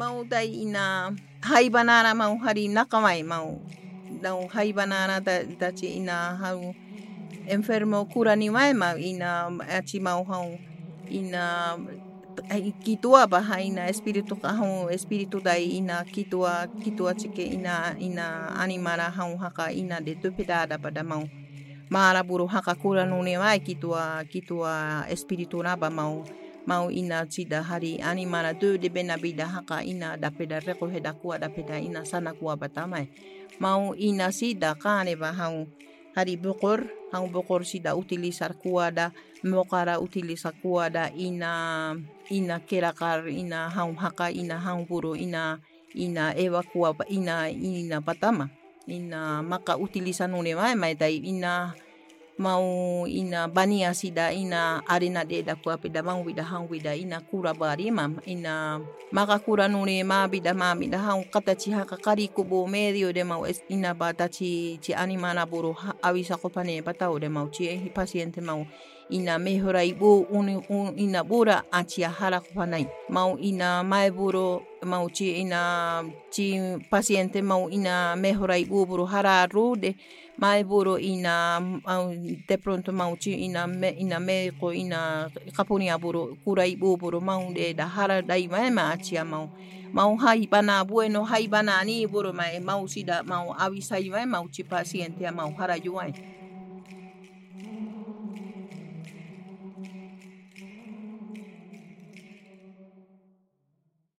mau dai ina hai banana mau hari nakamai mau dau hai banana da da chi ina hau enfermo kura ni mai mau ina achi mau hau ina kitua ba ina espiritu hau espiritu dai ina kitua kitua chike ina ina animara hau haka ina de tupida pada mau mara buru haka kura nune mai kitua kitua espiritu raba mau mau ina cida hari animara tu de bena bida haka ina da peda reko heda kua da peda ina sana kua batamai. Mau ina sida kane ba hau hari bukor hau bukor sida utilizar kua da mokara utilizar kua da ina ina kerakar ina hau haka ina hau buru ina ina ewa kua ina ina patama ina maka utiliza nune mai mai dai ina mau ina bania sida ina arena de da kua pida mau bida hang bida ina kura bari mam ina maka kura nune ma bida ma bida hang kata ci haka kari kubo medio de mau es ina bata ci ci animana buru awisa ko pane batau de mau ci paciente mau ina mehora ibu uni un, ina bura acia hara kupanai mau ina mai buru mau ci ina ci paciente mau ina buru hara rude mai buru ina de pronto mau ci ina me, ina médico ina kapunia buru kura ibu buru mau de da hara dai mai ma acia mau mau hai bana bueno hai bana ni buru mai mau sida mau avisai mai mau ci paciente mau hara yuai